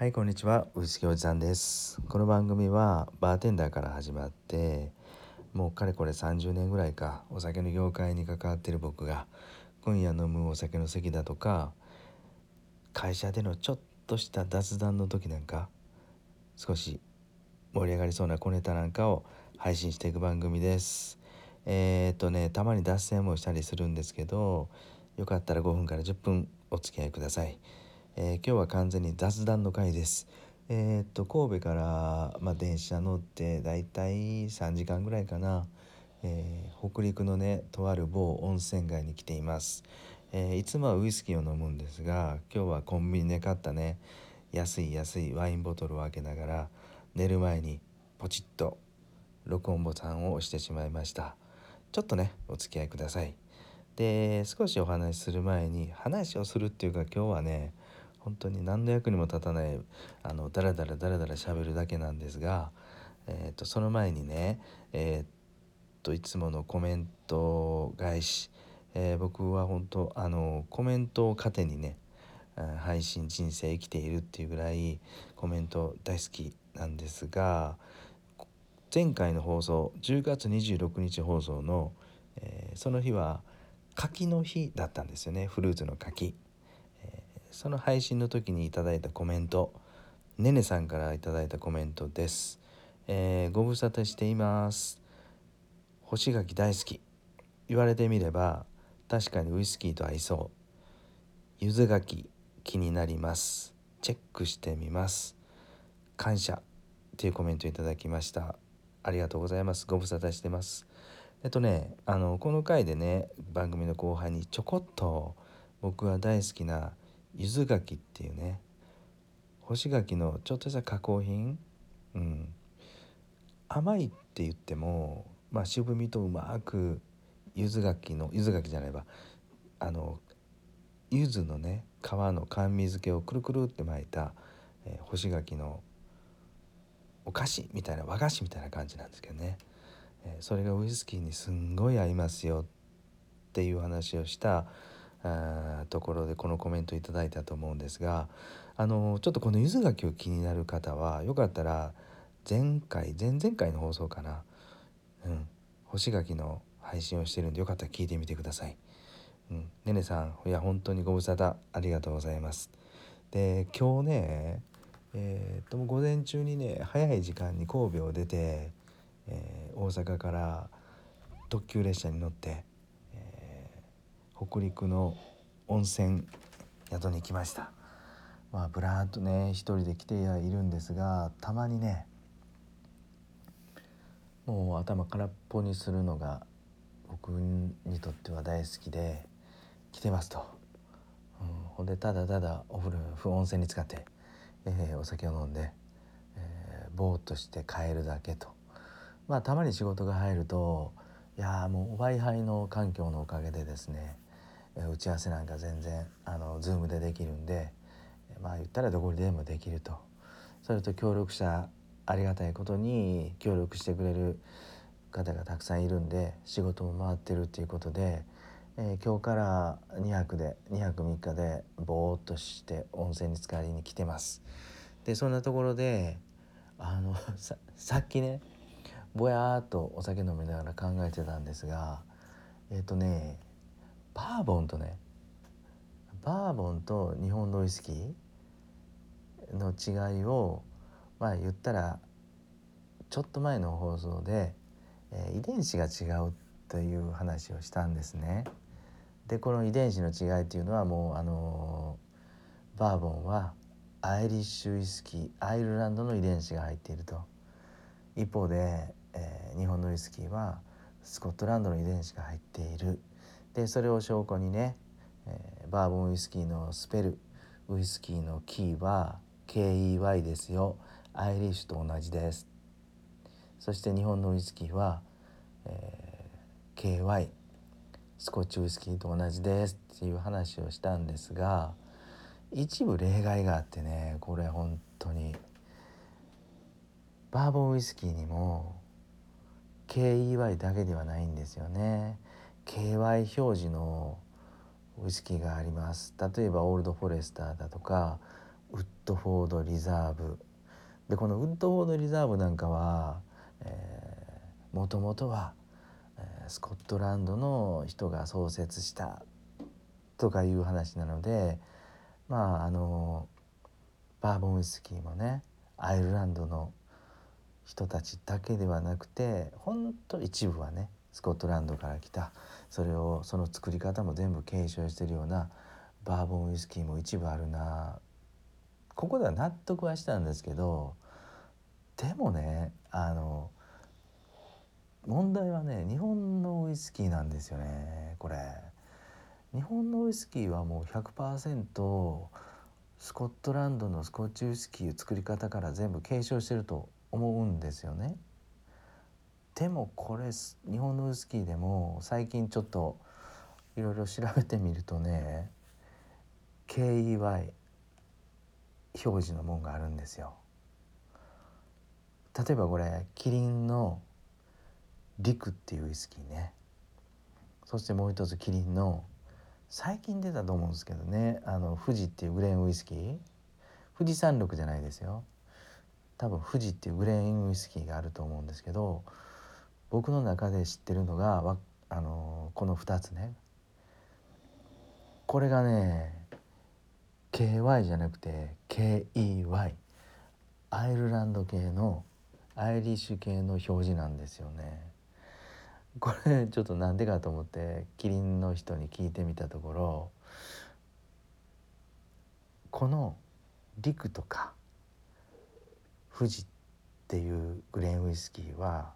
はいこんにちは。ウイスキーおじさんです。この番組はバーテンダーから始まってもうかれこれ30年ぐらいかお酒の業界に関わってる僕が今夜飲むお酒の席だとか会社でのちょっとした雑談の時なんか少し盛り上がりそうな小ネタなんかを配信していく番組です。えー、っとねたまに脱線もしたりするんですけどよかったら5分から10分お付き合いください、えー、今日は完全に雑談の回です。えー、っと神戸から、まあ、電車乗ってだいたい3時間ぐらいかな、えー、北陸のねとある某温泉街に来ています、えいつもはウイスキーを飲むんですが今日はコンビニで買ったね安い安いワインボトルを開けながら寝る前にポチッと録音ボタンを押してしまいました。ちょっとねお付き合いください。で少しお話しする前に話をするっていうか今日はね本当に何の役にも立たないあのダラダラダラダラ喋るだけなんですが、えーと、その前にねえー、っといつものコメント返し、えー、僕は本当あのコメントを糧にね配信人生生きているっていうぐらいコメント大好きなんですが前回の放送10月26日放送の、えー、その日は柿の日だったんですよね。フルーツの柿、その配信の時にいただいたコメントねねさんからいただいたコメントです、えー、ご無沙汰しています。干し柿大好き。言われてみれば確かにウイスキーと合いそう。ゆず柿気になります。チェックしてみます。感謝っていうコメントいただきました。ありがとうございます。ご無沙汰してます。えっとねあのこの回でね番組の後半にちょこっと僕が大好きな柚子柿っていうね干し柿のちょっとした加工品、うん、甘いって言っても、まあ、渋みとうまく柚子柿の柚子柿じゃないわ。あの柚子のね皮の甘味漬けをくるくるって巻いた、えー、干し柿のお菓子みたいな和菓子みたいな感じなんですけどね。えそれがウイスキーにすんごい合いますよっていう話をしたところでこのコメントいただいたと思うんですがあのちょっとこの柚子柿を気になる方はよかったら前回前々回の放送かな、うん、干し柿の配信をしてるんでよかったら聞いてみてください。うん、ねねさんいや本当にご無沙汰ありがとうございます。で今日ねえー、っと午前中にね早い時間に神戸を出てえー、大阪から特急列車に乗って、北陸の温泉宿に来ました。まあぶらっとね一人で来ているんですがたまにねもう頭空っぽにするのが僕にとっては大好きで来てますと、うん、ほんでただただお風呂温泉に使って、えー、お酒を飲んで、えー、ぼーっとして帰るだけと。まあたまに仕事が入るといやもう w i f i の環境のおかげでですね打ち合わせなんか全然あの Zoom でできるんでまあ言ったらどこにでもできるとそれと協力者ありがたいことに協力してくれる方がたくさんいるんで仕事も回ってるっていうことで、えー、今日から2泊で2泊3日でぼーっとして温泉に浸かりに来てます。でそんなところであの さっきねぼやーっとお酒飲みながら考えてたんですがえっ、ー、とねバーボンとねバーボンと日本のウイスキーの違いをまあ言ったらちょっと前の放送で、えー、遺伝子が違うという話をしたんですね。でこの遺伝子の違いっていうのはもうあのー、バーボンはアイリッシュウイスキーアイルランドの遺伝子が入っていると一方でえー、日本のウイスキーはスコットランドの遺伝子が入っているでそれを証拠にね、えー、バーボンウイスキーのスペルウイスキーのキーは KEY ですよ。アイリッシュと同じです。そして日本のウイスキーは、えー、KY スコッチウイスキーと同じです。っていう話をしたんですが一部例外があってねこれ本当に。バーボンウイスキーにも KEY だけではないんですよね。KY 表示のウイスキーがあります。例えばオールドフォレスターだとかウッドフォードリザーブ。でこのウッドフォードリザーブなんかはもともとは、え、スコットランドの人が創設したとかいう話なのでまああのバーボンウイスキーもねアイルランドの人たちだけではなくてほんと一部はねスコットランドから来た。それをその作り方も全部継承してるようなバーボンウイスキーも一部あるな。ここでは納得はしたんですけどでもねあの問題はね日本のウイスキーなんですよねこれ。日本のウイスキーはもう100%スコットランドのスコッチウイスキー作り方から全部継承してると思うんですよね。でもこれ日本のウイスキーでも最近ちょっといろいろ調べてみるとね KEY 表示のもんがあるんですよ。例えばこれキリンのリクっていうウイスキーね。そしてもう一つキリンの最近出たと思うんですけどねあの富士っていうグレーンウイスキー。富士山麓じゃないですよ。多分富士っていうグレーンウイスキーがあると思うんですけど僕の中で知ってるのがあのこの2つねこれがね KY じゃなくて KEY アイルランド系のアイリッシュ系の表示なんですよね。これちょっとなんでかと思ってキリンの人に聞いてみたところこの陸とか富士っていうグレーンウイスキーは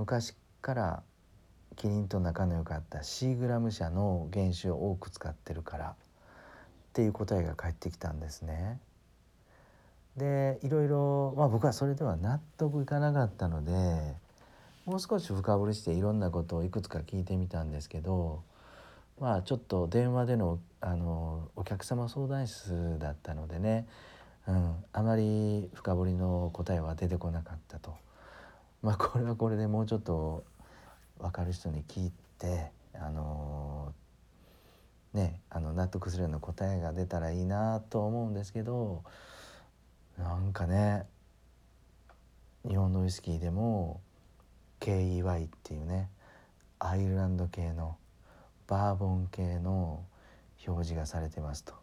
昔からキリンと仲の良かったシーグラム社の原酒を多く使ってるからっていう答えが返ってきたんですね。でいろいろ、まあ、僕はそれでは納得いかなかったのでもう少し深掘りしていろんなことをいくつか聞いてみたんですけどまあちょっと電話でのあのお客様相談室だったのでね、うん、あまり深掘りの答えは出てこなかったと。まあこれはこれでもうちょっと分かる人に聞いてあのねあの納得するような答えが出たらいいなと思うんですけどなんかね日本のウイスキーでも KEY っていうねアイルランド系のバーボン系の表示がされてますと。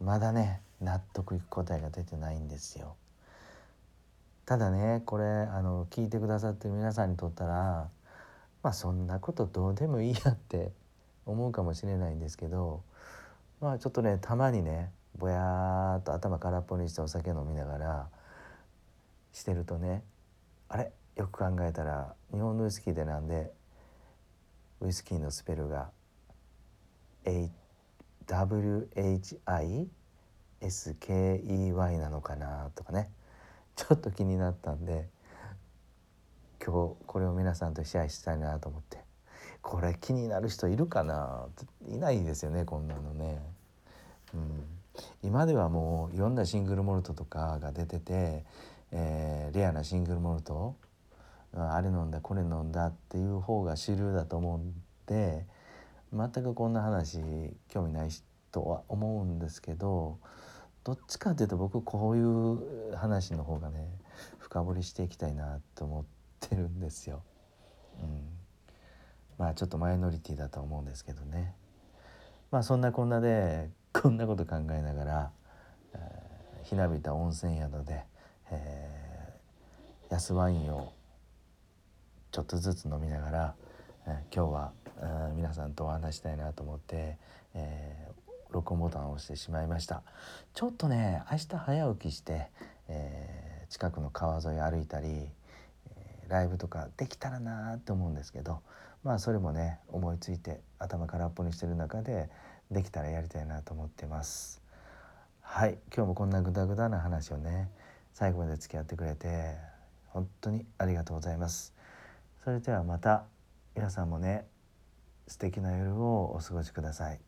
まだね納得いく答えが出てないんですよ。ただねこれあの聞いてくださってる皆さんにとったらまあそんなことどうでもいいやって思うかもしれないんですけどまあちょっとねたまにねぼやーっと頭空っぽにしてお酒飲みながらしてるとねあれ？よく考えたら日本のウイスキーでなんでウイスキーのスペルが WHISKEY なのかなとかね。ちょっと気になったんで今日これを皆さんとシェアしたいなと思って。これ気になる人いるかな？いないですよねこんなのね。うん、今ではもういろんなシングルモルトとかが出てて、えー、レアなシングルモルトあれ飲んだこれ飲んだっていう方が主流だと思うんで全くこんな話興味ないとは思うんですけどどっちかっていうと僕こういう話の方がね深掘りしていきたいなと思ってるんですよ。うん、まあちょっとマイノリティだと思うんですけどね。まあそんなこんなでこんなこと考えながら、えー、ひなびた温泉宿で、えー、安ワインをちょっとずつ飲みながら、えー、今日は、えー、皆さんとお話したいなと思って、えー、録音ボタンを押してしまいました。ちょっとね明日早起きして、えー、近くの川沿い歩いたり、えー、ライブとかできたらなって思うんですけどまあそれもね思いついて頭空っぽにしてる中でできたらやりたいなと思ってます。はい今日もこんなグダグダな話をね最後まで付き合ってくれて本当にありがとうございます。それではまた皆さんもね素敵な夜をお過ごしください。